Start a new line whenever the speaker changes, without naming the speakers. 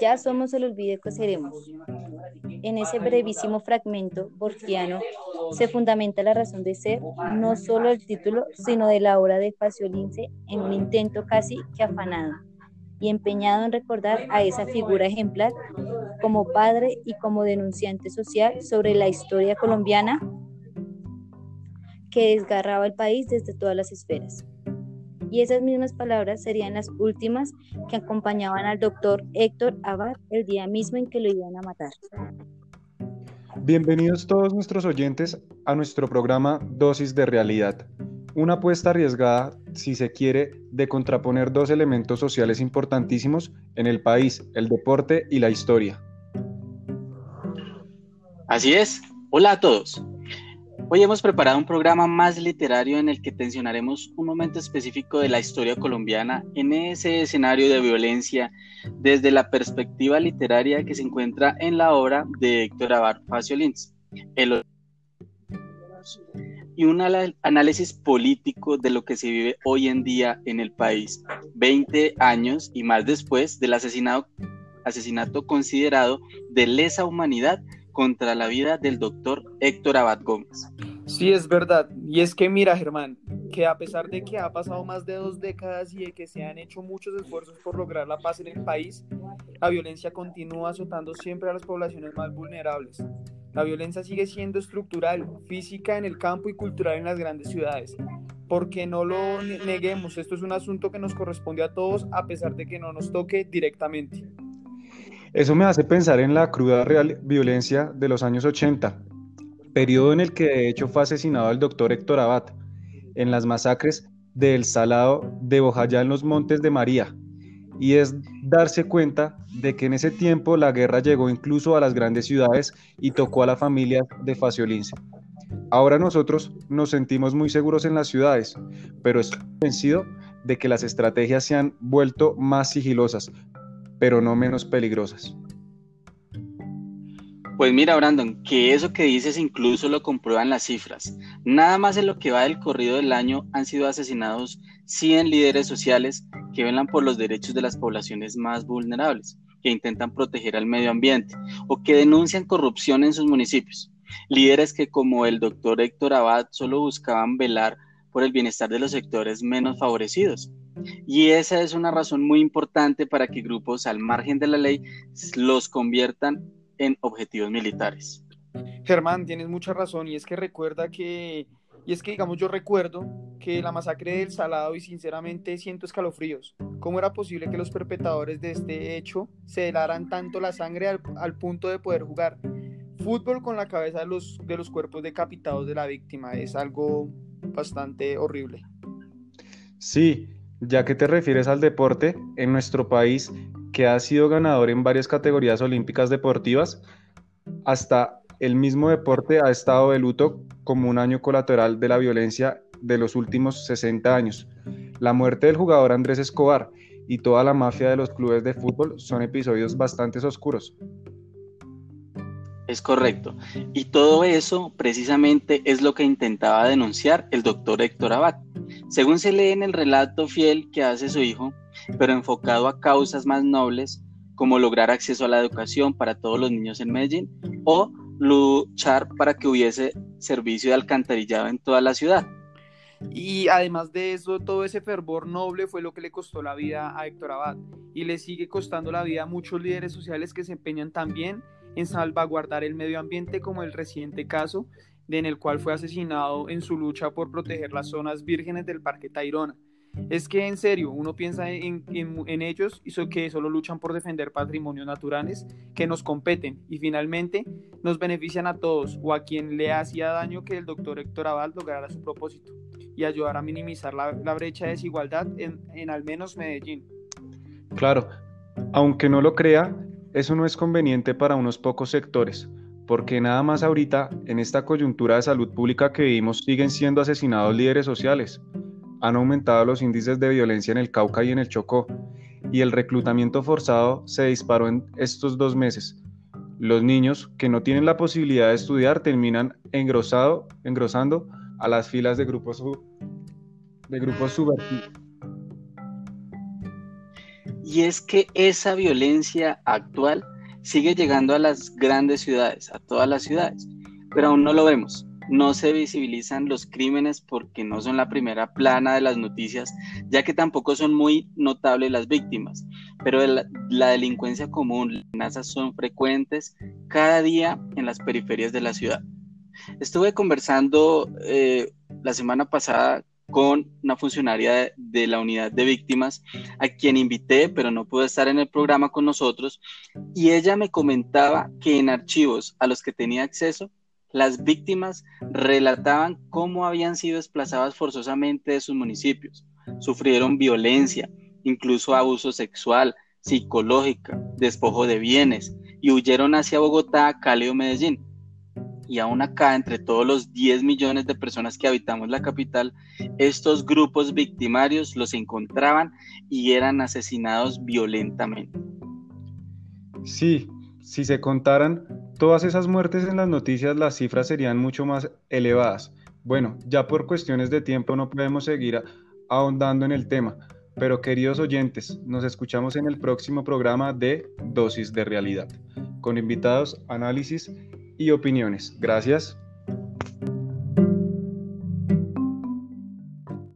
ya somos el olvido que seremos. En ese brevísimo fragmento borgiano se fundamenta la razón de ser, no solo el título, sino de la obra de Faciolince en un intento casi que afanado y empeñado en recordar a esa figura ejemplar como padre y como denunciante social sobre la historia colombiana que desgarraba el país desde todas las esferas. Y esas mismas palabras serían las últimas que acompañaban al doctor Héctor Abad el día mismo en que lo iban a matar.
Bienvenidos todos nuestros oyentes a nuestro programa Dosis de Realidad, una apuesta arriesgada, si se quiere, de contraponer dos elementos sociales importantísimos en el país, el deporte y la historia.
Así es. Hola a todos. Hoy hemos preparado un programa más literario en el que tensionaremos un momento específico de la historia colombiana en ese escenario de violencia desde la perspectiva literaria que se encuentra en la obra de Héctor Abad Faciolins. y un análisis político de lo que se vive hoy en día en el país, 20 años y más después del asesinato, asesinato considerado de lesa humanidad contra la vida del doctor Héctor Abad Gómez.
Sí, es verdad. Y es que mira, Germán, que a pesar de que ha pasado más de dos décadas y de que se han hecho muchos esfuerzos por lograr la paz en el país, la violencia continúa azotando siempre a las poblaciones más vulnerables. La violencia sigue siendo estructural, física en el campo y cultural en las grandes ciudades. Porque no lo neguemos, esto es un asunto que nos corresponde a todos a pesar de que no nos toque directamente.
Eso me hace pensar en la cruda real violencia de los años 80, periodo en el que de hecho fue asesinado el doctor Héctor Abad, en las masacres del Salado de Bojayá en los Montes de María. Y es darse cuenta de que en ese tiempo la guerra llegó incluso a las grandes ciudades y tocó a la familia de Faciolince. Ahora nosotros nos sentimos muy seguros en las ciudades, pero estoy convencido de que las estrategias se han vuelto más sigilosas, pero no menos peligrosas.
Pues mira, Brandon, que eso que dices incluso lo comprueban las cifras. Nada más en lo que va del corrido del año han sido asesinados 100 líderes sociales que velan por los derechos de las poblaciones más vulnerables, que intentan proteger al medio ambiente o que denuncian corrupción en sus municipios. Líderes que como el doctor Héctor Abad solo buscaban velar por el bienestar de los sectores menos favorecidos y esa es una razón muy importante para que grupos al margen de la ley los conviertan en objetivos militares.
Germán, tienes mucha razón y es que recuerda que, y es que digamos yo recuerdo que la masacre del Salado y sinceramente siento escalofríos. ¿Cómo era posible que los perpetradores de este hecho se helaran tanto la sangre al, al punto de poder jugar fútbol con la cabeza de los, de los cuerpos decapitados de la víctima? Es algo bastante horrible.
Sí, ya que te refieres al deporte, en nuestro país, que ha sido ganador en varias categorías olímpicas deportivas, hasta el mismo deporte ha estado de luto como un año colateral de la violencia de los últimos 60 años. La muerte del jugador Andrés Escobar y toda la mafia de los clubes de fútbol son episodios bastante oscuros.
Es correcto. Y todo eso precisamente es lo que intentaba denunciar el doctor Héctor Abad. Según se lee en el relato fiel que hace su hijo, pero enfocado a causas más nobles, como lograr acceso a la educación para todos los niños en Medellín o luchar para que hubiese servicio de alcantarillado en toda la ciudad.
Y además de eso, todo ese fervor noble fue lo que le costó la vida a Héctor Abad y le sigue costando la vida a muchos líderes sociales que se empeñan también en salvaguardar el medio ambiente como el reciente caso en el cual fue asesinado en su lucha por proteger las zonas vírgenes del Parque Tayrona. Es que en serio, uno piensa en, ellos y so que solo luchan por defender patrimonios naturales que nos competen y finalmente nos benefician a todos o a quien le hacía daño que el doctor Héctor Abad lograra su propósito y ayudar a minimizar la, brecha de desigualdad en al menos Medellín.
Claro, aunque no lo crea, eso no es conveniente para unos pocos sectores, porque nada más ahorita, en esta coyuntura de salud pública que vivimos, siguen siendo asesinados líderes sociales. Han aumentado los índices de violencia en el Cauca y en el Chocó, y el reclutamiento forzado se disparó en estos dos meses. Los niños que no tienen la posibilidad de estudiar terminan engrosado, engrosando a las filas de grupos, de grupos subversivos.
Y es que esa violencia actual sigue llegando a las grandes ciudades, a todas las ciudades, pero aún no lo vemos. No se visibilizan los crímenes porque no son la primera plana de las noticias, ya que tampoco son muy notables las víctimas, pero la, delincuencia común, las amenazas son frecuentes cada día en las periferias de la ciudad. Estuve conversando eh, la semana pasada con una funcionaria de, la unidad de víctimas a quien invité, pero no pudo estar en el programa con nosotros, y ella me comentaba que en archivos a los que tenía acceso, las víctimas relataban cómo habían sido desplazadas forzosamente de sus municipios, sufrieron violencia, incluso abuso sexual, psicológica, despojo de bienes, y huyeron hacia Bogotá, Cali o Medellín y aún acá, entre todos los 10 millones de personas que habitamos la capital, estos grupos victimarios los encontraban y eran asesinados violentamente.
Sí, si se contaran todas esas muertes en las noticias, las cifras serían mucho más elevadas. Bueno, ya por cuestiones de tiempo no podemos seguir ahondando en el tema, pero queridos oyentes, nos escuchamos en el próximo programa de Dosis de Realidad, con invitados, análisis y opiniones. Gracias.